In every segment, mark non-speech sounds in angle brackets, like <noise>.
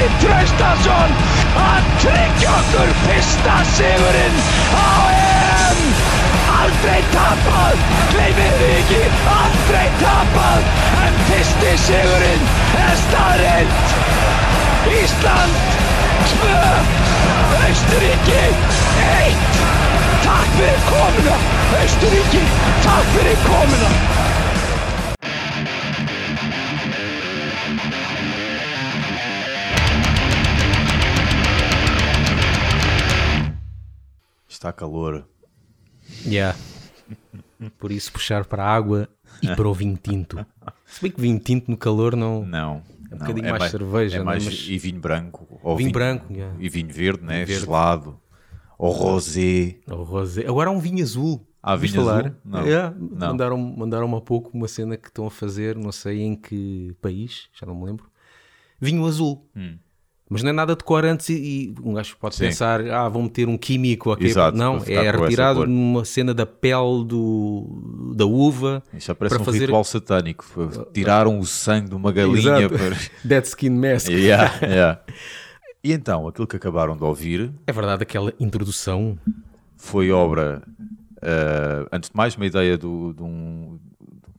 Yngvi Traustason að tryggja okkur fyrsta sigurinn á EM. Aldrei tapað, gleymið þið ekki, aldrei tapað, en fyrsti sigurinn er staðreind. Ísland 2, Austuríki 1. Takk fyrir komuna, Austuríki, takk fyrir komuna. Está calor. Yeah. Por isso puxar para a água e para o vinho tinto. Se bem que vinho tinto no calor não. Não. É um bocadinho mais cerveja, É não é? mais, Mas- E vinho branco. Ou Vinho branco, yeah. E vinho verde, né? verde. Gelado. Ou rosé. O rosé. Agora há um vinho azul. Ah, Ouviste vinho falar? azul? Não. Yeah, Não. Mandaram, mandaram há pouco uma cena que estão a fazer, não sei em que país, já não me lembro. Vinho azul. Mas não é nada de corantes e, e um gajo pode. Sim. pensar, ah, vão meter um químico aqui. Exato, não, é retirado numa cena da pele do, da uva. Isso já parece para um fazer- ritual satânico. Tiraram o sangue de uma galinha Exato. para. <laughs> Dead Skin Mask. <laughs> Yeah, yeah. E então, aquilo que acabaram de ouvir É verdade, aquela introdução. foi obra, eh, antes de mais, uma ideia do, de um.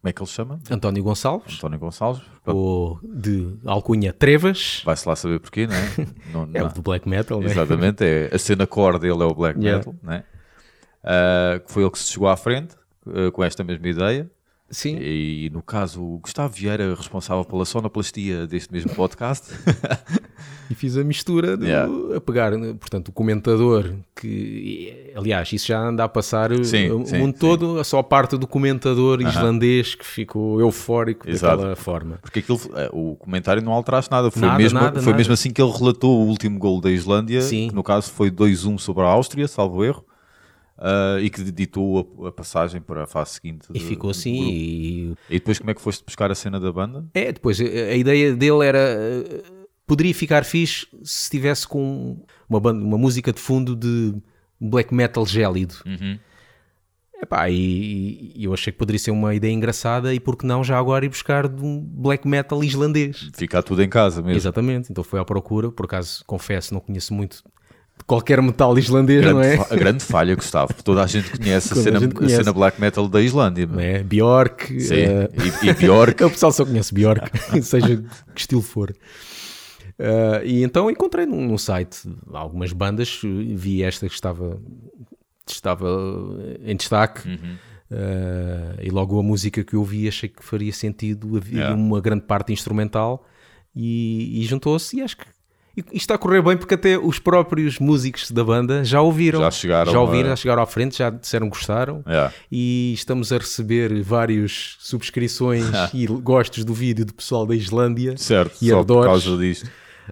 Como é que ele se chama? António Gonçalves, António Gonçalves. ou de alcunha Trevas, Vai-se lá saber porquê, não é? <laughs> Não- é o não- do black metal, né? Exatamente, é, a cena core dele é o black Yeah. metal, né? Que foi ele que se chegou à frente ah, com esta mesma ideia. Sim, E no caso, o Gustavo Vieira, responsável pela sonoplastia deste mesmo podcast, <laughs> e fiz a mistura do, Yeah. a pegar, né, portanto, o comentador, que aliás, isso já anda a passar Sim, o sim, mundo sim. todo, só a parte do comentador islandês que ficou eufórico Exato. daquela forma. porque aquilo, ah, o comentário não alteraste nada, foi, Nada, mesmo, nada, foi nada. mesmo assim que ele relatou o último gol da Islândia, Sim. que no caso foi 2-1 sobre a Áustria, salvo erro, ah, e que ditou a, a passagem para a fase seguinte. E do- ficou assim, e E depois como é que foste buscar a cena da banda? É, depois a, ideia dele era. eh, Poderia ficar fixe se tivesse com uma, banda, uma música de fundo de black metal gélido. Uhum. Epá, e, e eu achei que poderia ser uma ideia engraçada e por que não já agora ir buscar de um black metal islandês. Ficar tudo em casa mesmo. Exatamente, então foi à procura, por acaso confesso, não conheço muito de qualquer metal islandês, Grande não é? a grande falha, Gustavo. porque Toda a gente conhece a Toda a cena, gente a conhece. cena black metal da Islândia. Não é? Bjork, Sim, eh, e, e <laughs> O pessoal só conhece Bjork, <laughs> seja que estilo for. Ah, e então encontrei num, site algumas bandas, vi esta que estava, estava em destaque. Uhum. ah, e logo a música que eu ouvi achei que faria sentido havia Yeah. uma grande parte instrumental e, e juntou-se e acho que e está a correr bem porque até os próprios músicos da banda já ouviram Já chegaram já ouviram, a- já chegaram à frente, já disseram que gostaram Yeah. e estamos a receber várias subscrições <laughs> e gostos do vídeo do pessoal da Islândia. certo, E só por adores. causa disto.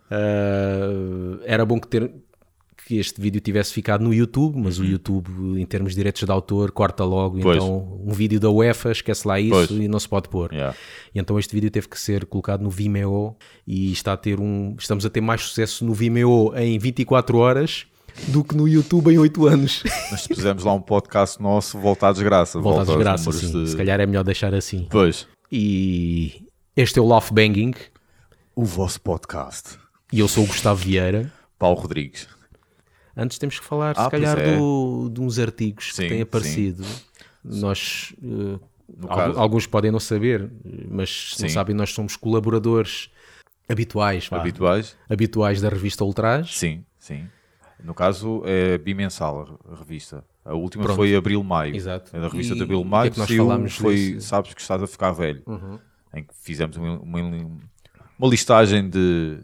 Ah, era bom que, ter, que este vídeo tivesse ficado no YouTube, mas o YouTube, em termos de direitos de autor, corta logo. Uhum. Pois. Então, um vídeo da UEFA, esquece lá isso Pois. e não se pode pôr. Yeah. E então este vídeo teve que ser colocado no Vimeo e está a ter um, estamos a ter mais sucesso no Vimeo em 24 horas do que no YouTube em 8 anos. <laughs> Mas se pusermos lá um podcast nosso, volta à desgraça. Volta à desgraça, sim. de- Se calhar é melhor deixar assim. Pois. E este é o Love Banging O vosso podcast. e eu sou o Gustavo Vieira. Paulo Rodrigues. Antes temos que falar, Ah, se calhar, é. do, de uns artigos Sim, que têm aparecido. Nós, No algu- caso- alguns podem não saber, mas se não Sim. sabem, nós somos colaboradores habituais, vá, Habituais? habituais da revista Ultraje. Sim, sim. No caso é bimensal a revista. A última Pronto. foi Abril-Maio. Exato. É da revista E de o que é Abril-Maio. que nós falámos foi desse? Uhum. Sabes que estás a ficar velho. Em que fizemos uma, uma, uma listagem de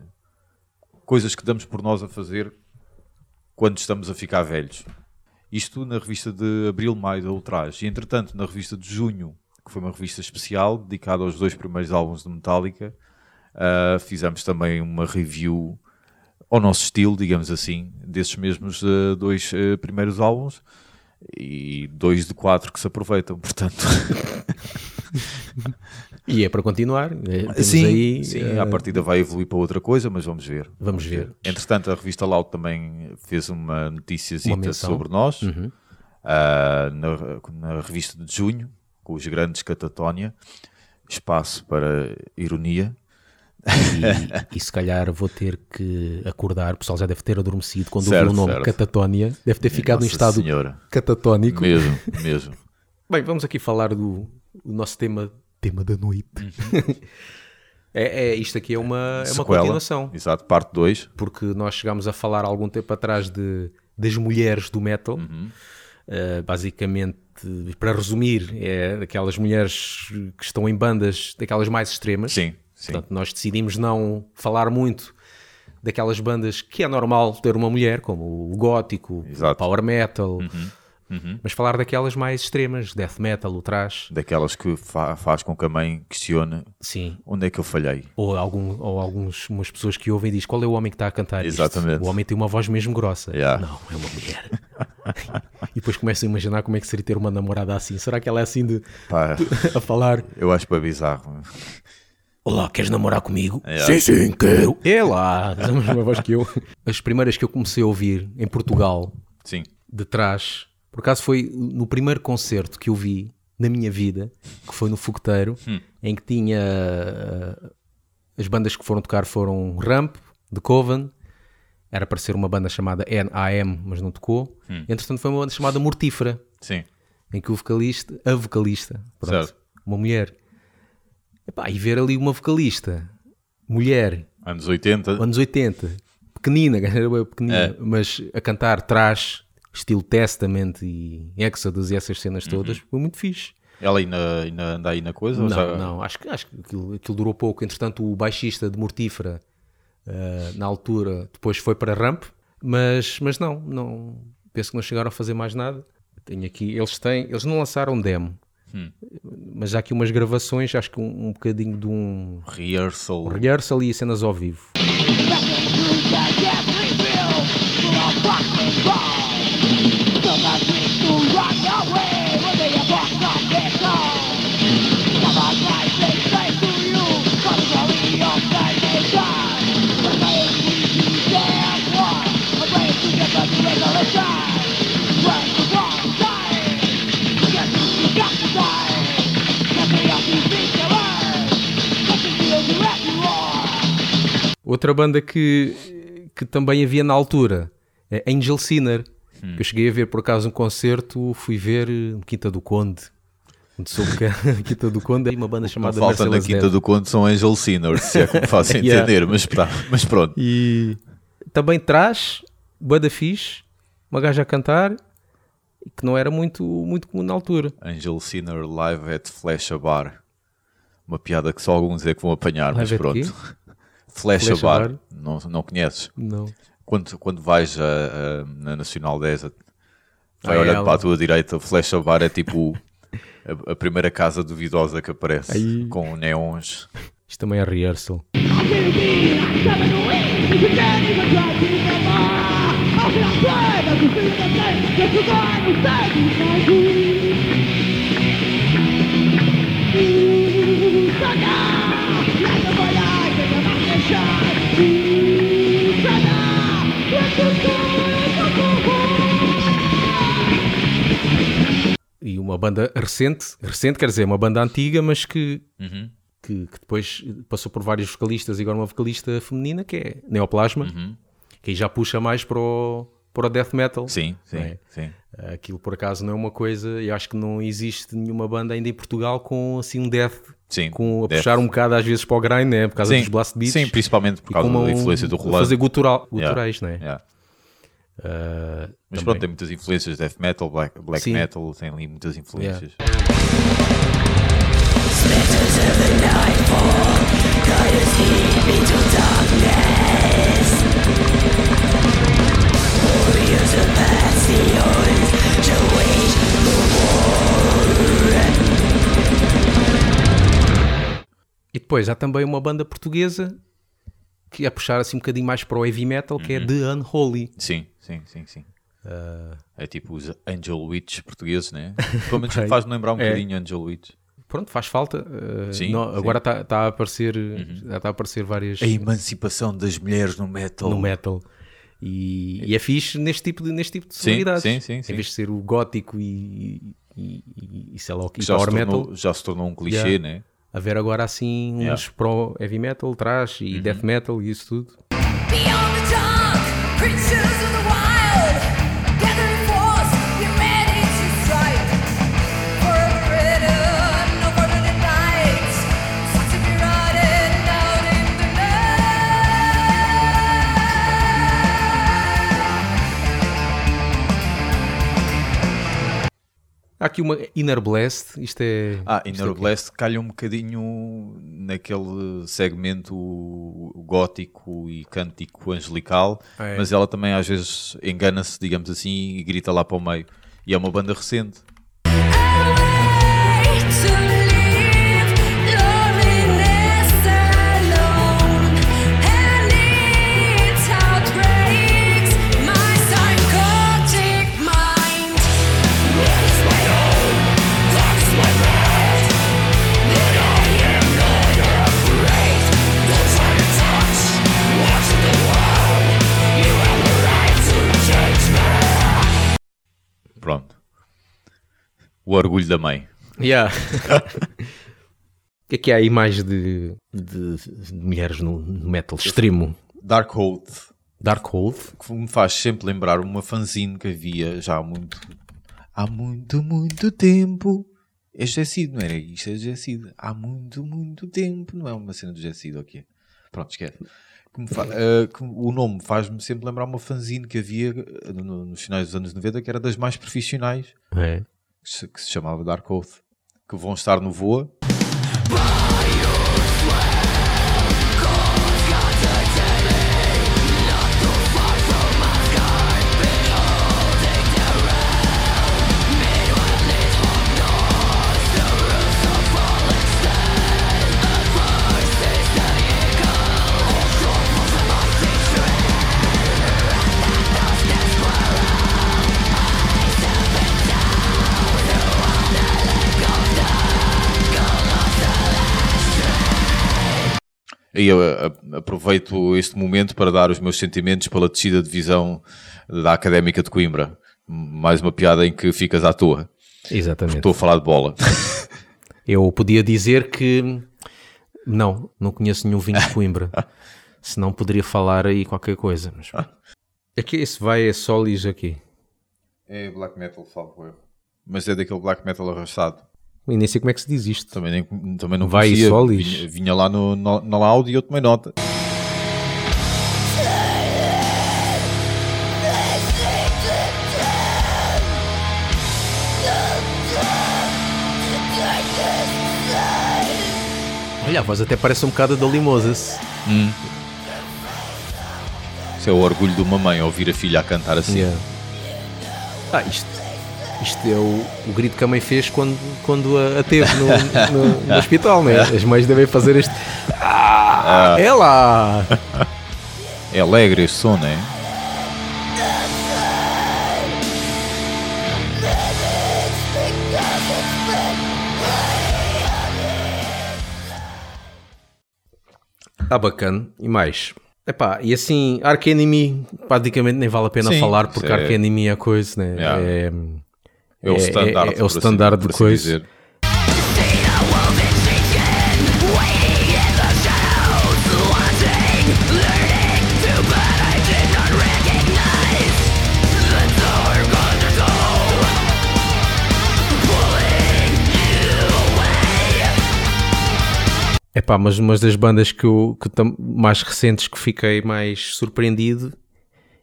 coisas que damos por nós a fazer quando estamos a ficar velhos. Isto na revista de Abril-Maio da Ultraje. E entretanto, na revista de Junho, que foi uma revista especial dedicada aos dois primeiros álbuns de Metallica, ah, fizemos também uma review ao nosso estilo, digamos assim, desses mesmos ah, dois ah, primeiros álbuns e dois de quatro que se aproveitam, portanto. <laughs> E é para continuar. eh, Temos sim, aí, sim eh, a partida vai evoluir para outra coisa, mas vamos ver. Vamos ver. Entretanto, a revista Loud também fez uma. Uhum. sobre nós ah, na, na revista de junho. com os grandes Catatónia, espaço para ironia. E, e se calhar vou ter que acordar, o pessoal já deve ter adormecido quando Certo, ouviu o nome certo. Catatónia, deve ter ficado em Nossa estado Senhora. catatónico. Mesmo, mesmo. Bem, vamos aqui falar do o nosso tema, tema da noite. <laughs> é, é, isto aqui é uma, é uma continuação, Exato, parte 2. porque nós chegámos a falar algum tempo atrás de, das mulheres do metal. Uhum. Uh, basicamente, para resumir, é aquelas mulheres que estão em bandas daquelas mais extremas. Sim, sim. Portanto, nós decidimos não falar muito daquelas bandas que é normal ter uma mulher, como o gótico, o Exato. power metal, Uhum. Mas falar daquelas mais extremas, death metal, o thrash, Daquelas que fa- faz com que a mãe questione sim. onde é que eu falhei. Ou, algum, ou alguns, umas pessoas que ouvem e dizem qual é o homem que está a cantar isto? Exatamente. O homem tem uma voz mesmo grossa. Yeah. Não, é uma mulher. <laughs> e depois começam a imaginar como é que seria ter uma namorada assim. Será que ela é assim de, Pá, <laughs> a falar? eu acho para bizarro. Olá, queres namorar comigo? Yeah. Sim, sim, quero. É lá, a mesma voz que eu. As primeiras que eu comecei a ouvir em Portugal, Sim, de trás, por acaso foi no primeiro concerto que eu vi na minha vida, que foi no Fogoteiro, em que tinha. uh, as bandas que foram tocar foram Ramp, The Coven, era para ser uma banda chamada NAM, mas não tocou. Entretanto, foi uma banda chamada Mortífera, sim. em que o vocalista, a vocalista, pronto, uma mulher. Epá, e ver ali uma vocalista, mulher, Anos 80. anos 80, pequenina, <laughs> pequenina, É. mas a cantar trash, estilo Testament e Exodus e essas cenas todas, foi muito fixe. Ela ainda, ainda anda aí na coisa? ou Não, já- não, acho que, acho que aquilo, aquilo durou pouco. Entretanto, o baixista de Mortífera, eh, na altura, depois foi para Ramp, mas, mas não, não, penso que não chegaram a fazer mais nada. Tenho aqui, eles têm, eles não lançaram demo, Hum. mas há aqui umas gravações, acho que um, um bocadinho de um Rehearsal. rehearsal e cenas ao vivo. <laughs> Outra banda que, que também havia na altura é Angel Sinner. Hum. que Eu cheguei a ver por acaso um concerto, fui ver Quinta do Conde. Onde soube que <laughs> Quinta do Conde é uma banda chamada falta na Quinta Death. do Conde são Angel Sinners, se é que me fazem <laughs> Yeah. entender, mas, tá, mas pronto. E também traz banda fixe, uma gaja a cantar, que não era muito, muito comum na altura. Angel Sinner Live at Flash Bar. Uma piada que só alguns é que vão apanhar, mas Live at pronto. Quê? Flash, Flash a a Bar, Bar? Não, não conheces? Não. Quando, quando vais a- a- na Nacional 10, a- vai Ah, olhando ela. para a tua direita, o Flash a Bar é tipo a, a primeira casa duvidosa que aparece, Aí. com neons. Isto também é rehearsal. E banda recente, recente quer dizer, uma banda antiga, mas que, Uhum. que, que depois passou por vários vocalistas e agora uma vocalista feminina que é Neoplasma, que aí já puxa mais para o, para o death metal. Uhum. Sim, sim, É. sim. Aquilo por acaso não é uma coisa, eu acho que não existe nenhuma banda ainda em Portugal com assim um death, Sim, com a puxar um bocado às vezes para o grind, né? por causa Sim, dos blast beats. sim, principalmente por e causa da influência do rolando. Fazer gutural, Yeah. guturais, né? Yeah. Ah, Mas também. pronto, tem muitas influências, death metal, black, black Sim. metal, tem ali muitas influências. E depois há também uma banda portuguesa que é puxar assim um bocadinho mais para o heavy metal, que é Uhum. The Unholy. Sim, sim, sim, sim. Ah, É tipo os Angel Witch portugueses, né? Pelo menos <laughs> faz-me lembrar um é. bocadinho Angel Witch. pronto, faz falta. ah, Sim, não- sim. Uhum. Agora está tá a aparecer, já está a aparecer várias A emancipação das mulheres no metal. no metal. E, e é fixe neste tipo de, neste tipo de sonoridades. sim, sim, sim. Em vez de ser o gótico e, e, e, e sei lá o que, já, se power metal. tornou, já se tornou um clichê, Yeah. né? Haver agora assim uns Yeah. pro heavy metal, trash Uhum. e death metal e isso tudo. Beyond the dark, aqui uma Inner Blast, isto é. Ah, Inner é? Blast calha um bocadinho naquele segmento gótico e cântico angelical, É. mas ela também às vezes engana-se, digamos assim, e grita lá para o meio. E é uma banda recente. O orgulho da mãe. Yeah. <laughs> O que é que há aí mais de, de- de mulheres no no metal extremo? Darkhold, Darkhold? que me faz sempre lembrar uma fanzine que havia já há muito, há muito, muito tempo. É Jessido, não era isto? É Jessido. Há muito, muito tempo. Não é uma cena do Jessido, ok? Pronto, esquece. Que me fa- <laughs> eh, que o nome faz-me sempre lembrar uma fanzine que havia no- nos finais dos anos 90 que era das mais profissionais, É. que se, chamava Dark Oath, que vão estar no Voa. E eu eh, aproveito este momento para dar os meus sentimentos pela descida de divisão da Académica de Coimbra. Mais uma piada em que ficas à toa. Exatamente. Estou a falar de bola. <laughs> Eu podia dizer que não, não conheço nenhum vinho de Coimbra. <laughs> Senão poderia falar aí qualquer coisa. Mas... <laughs> Aqui esse vai é Solis aqui. É black metal, salvo erro. Mas é daquele black metal arrastado. E nem sei como é que se diz isto. Também, nem, também não Vai conhecia. Solis. Vinha, vinha lá no, no, na Loud e eu tomei nota. Olha, a voz até parece um bocado da Limosas. Isso é o orgulho de uma mãe, ouvir a filha a cantar assim. Yeah. Ah, isto, isto é o, o grito que a mãe fez quando, quando a, a teve no, no- no <laughs> hospital, né? As mães devem fazer este. Ah, é lá! É alegre este som, não é? Ah, bacana. E mais? Epá, e assim, Ark Enemy praticamente nem vale a pena Sim, falar porque é- Ark Enemy é coisa, né? Yeah. É, É o standard. é, é por o assim- standard por de assim coisa. dizer. Epá, mas uma das bandas que, eu, que mais recentes que fiquei mais surpreendido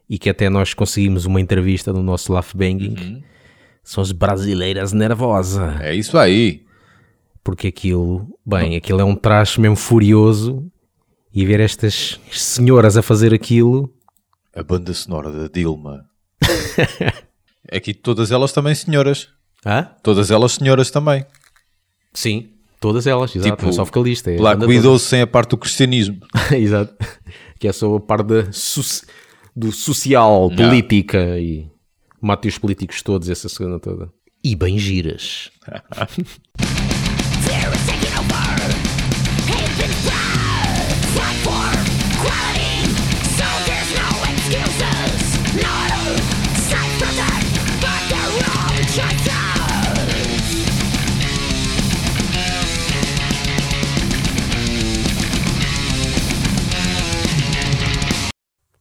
e que até nós conseguimos uma entrevista no nosso Laugh Banging Uhum. São as Brasileiras Nervosa. É isso aí. Porque aquilo, bem, aquilo é um traje mesmo furioso e ver estas senhoras a fazer aquilo. A banda sonora da Dilma. <laughs> Aqui todas elas também senhoras. Hã? Todas elas senhoras também. Sim, todas elas, exato. Tipo, não é só vocalista. É a Black Widow sem a parte do cristianismo. <laughs> exato. Que é só a parte da do social, política e matei os políticos todos essa semana toda. E bem giras.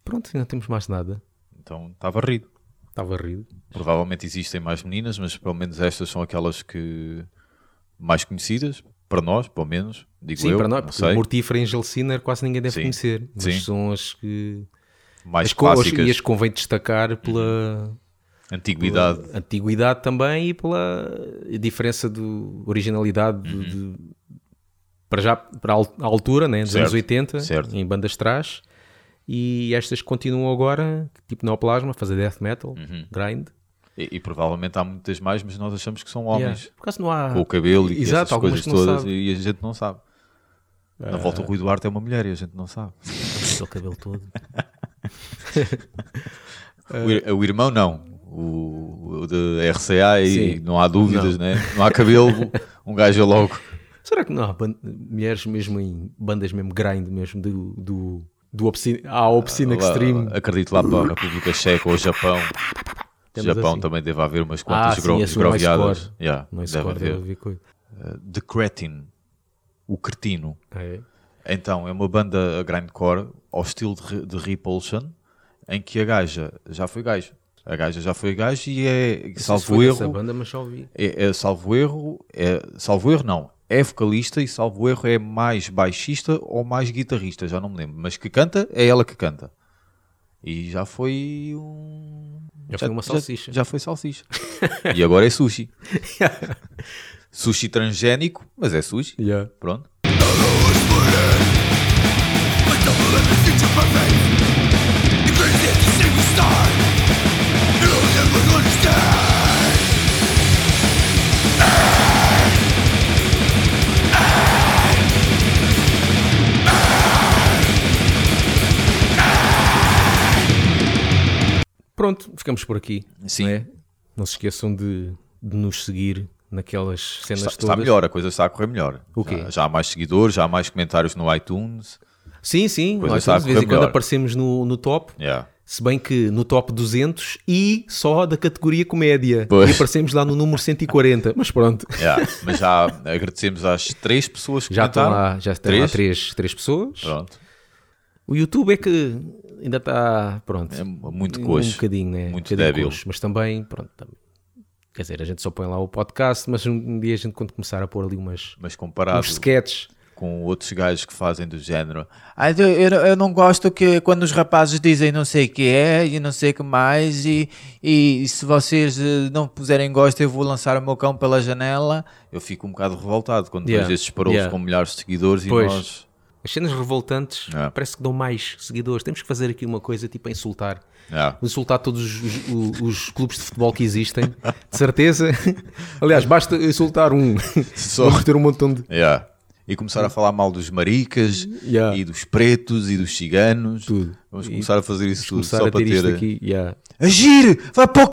Pronto, não temos mais nada. Então estava rido. Está varrido. Provavelmente existem mais meninas, mas pelo menos estas são aquelas que mais conhecidas, para nós, pelo menos, digo Sim, eu, para nós, porque sei, Mortífera e Angel Sinner quase ninguém deve Sim. conhecer. Mas Sim. são as que. mais as, co- as- clássicas, e as que convém destacar pela, antiguidade. pela antiguidade também e pela diferença de originalidade de- Uhum. de- para já para a altura, né, dos Certo, anos 80, certo. em bandas trás. E estas continuam agora, tipo Neoplasma, a fazer death metal, Uhum. grind. E, e provavelmente há muitas mais, mas nós achamos que são homens. Yeah. Por não há. Com o cabelo e Exato, essas algumas coisas não todas, e a gente não sabe. Na volta, o Rui Duarte é uma mulher e a gente não sabe. Aquele cabelo todo. <laughs> O, ir- o irmão, não. O, o de RCA, e Sim. não há dúvidas, né? não há cabelo, um gajo é logo. Será que não há mulheres mesmo em bandas mesmo grind mesmo do, do, do Obscene, há Obscene Lá- Extreme? acredito lá para a República Checa ou Japão. Temos Japão assim. também deve haver umas quantas Ah, sim, gro- não é groviadas. Yeah, Não é deve score, haver. Uh, The Cretin, o cretino. Ah, é? Então, é uma banda grindcore ao estilo de, de Repulsion, em que a gaja já foi gaja. A gaja já foi gaja e é, salvo erro, banda, mas já ouvi. é, é salvo erro, é, salvo erro não, é vocalista e salvo erro é mais baixista ou mais guitarrista, já não me lembro, mas que canta, é ela que canta. E já foi um... Já foi uma salsicha. Já, foi salsicha. e agora é sushi. <laughs> sushi transgénico, mas é sushi. Yeah. Pronto. Pronto, ficamos por aqui. Sim. Não, é? Não se esqueçam de, de nos seguir naquelas cenas Está, todas. está melhor, a coisa está a correr melhor. O quê? Já, já há mais seguidores, já há mais comentários no iTunes. Sim, sim. Coisa Nós de vez em quando aparecemos no, no top. Yeah. Se bem que no top 200 e só da categoria comédia. Pois. E aparecemos lá no número 140. Mas pronto. Yeah. Mas já agradecemos às três pessoas que Já estão comentaram. lá, já estão lá três, três pessoas. Pronto. O YouTube é que ainda está, pronto. É muito um coxo. bocadinho, né? Muito um bocadinho débil. coxo, mas também, pronto. também- Quer dizer, a gente só põe lá o podcast, mas um, um dia a gente, quando começar a pôr ali umas, Mas comparado uns sketches, com outros gajos que fazem do género. "Ah, eu, eu- não gosto que quando os rapazes dizem não sei o que é e não sei o que mais e, e se vocês eh, não puserem gosto eu vou lançar o meu cão pela janela. Eu fico um bocado revoltado quando Yeah. vejo esses parolos Yeah. com milhares de seguidores Pois. e nós... as cenas revoltantes É. parece que dão mais seguidores. Temos que fazer aqui uma coisa tipo a insultar. Yeah. Insultar todos os, os- os clubes de futebol que existem, de certeza. <laughs> Aliás, basta insultar um. Só- ter um montão de. Yeah. E começar a falar mal dos maricas Yeah. e dos pretos e dos ciganos. Tudo. Vamos E começar a fazer isso tudo só a para ter ter. aqui. yeah. Agir! Vai para o...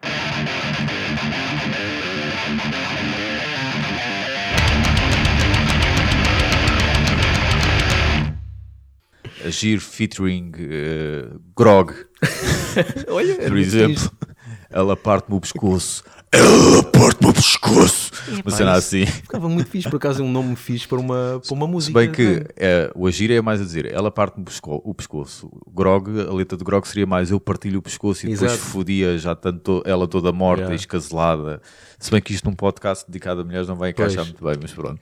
Agir featuring eh, Grog, <laughs> Olha, é por exemplo. Ela parte-me o pescoço. Ela parte-me o pescoço. Uma cena isso- assim. Ficava muito fixe, por acaso é um nome fixe para uma, para uma Se música. bem que né? eh, o agir é mais a dizer, ela parte-me o pesco- o pescoço. Grog, a letra de Grog seria mais eu partilho o pescoço e depois Exato. fodia já tanto ela toda morta Yeah. e escaselada. Se bem que isto num podcast dedicado a mulheres não vai encaixar Pois. muito bem, mas pronto.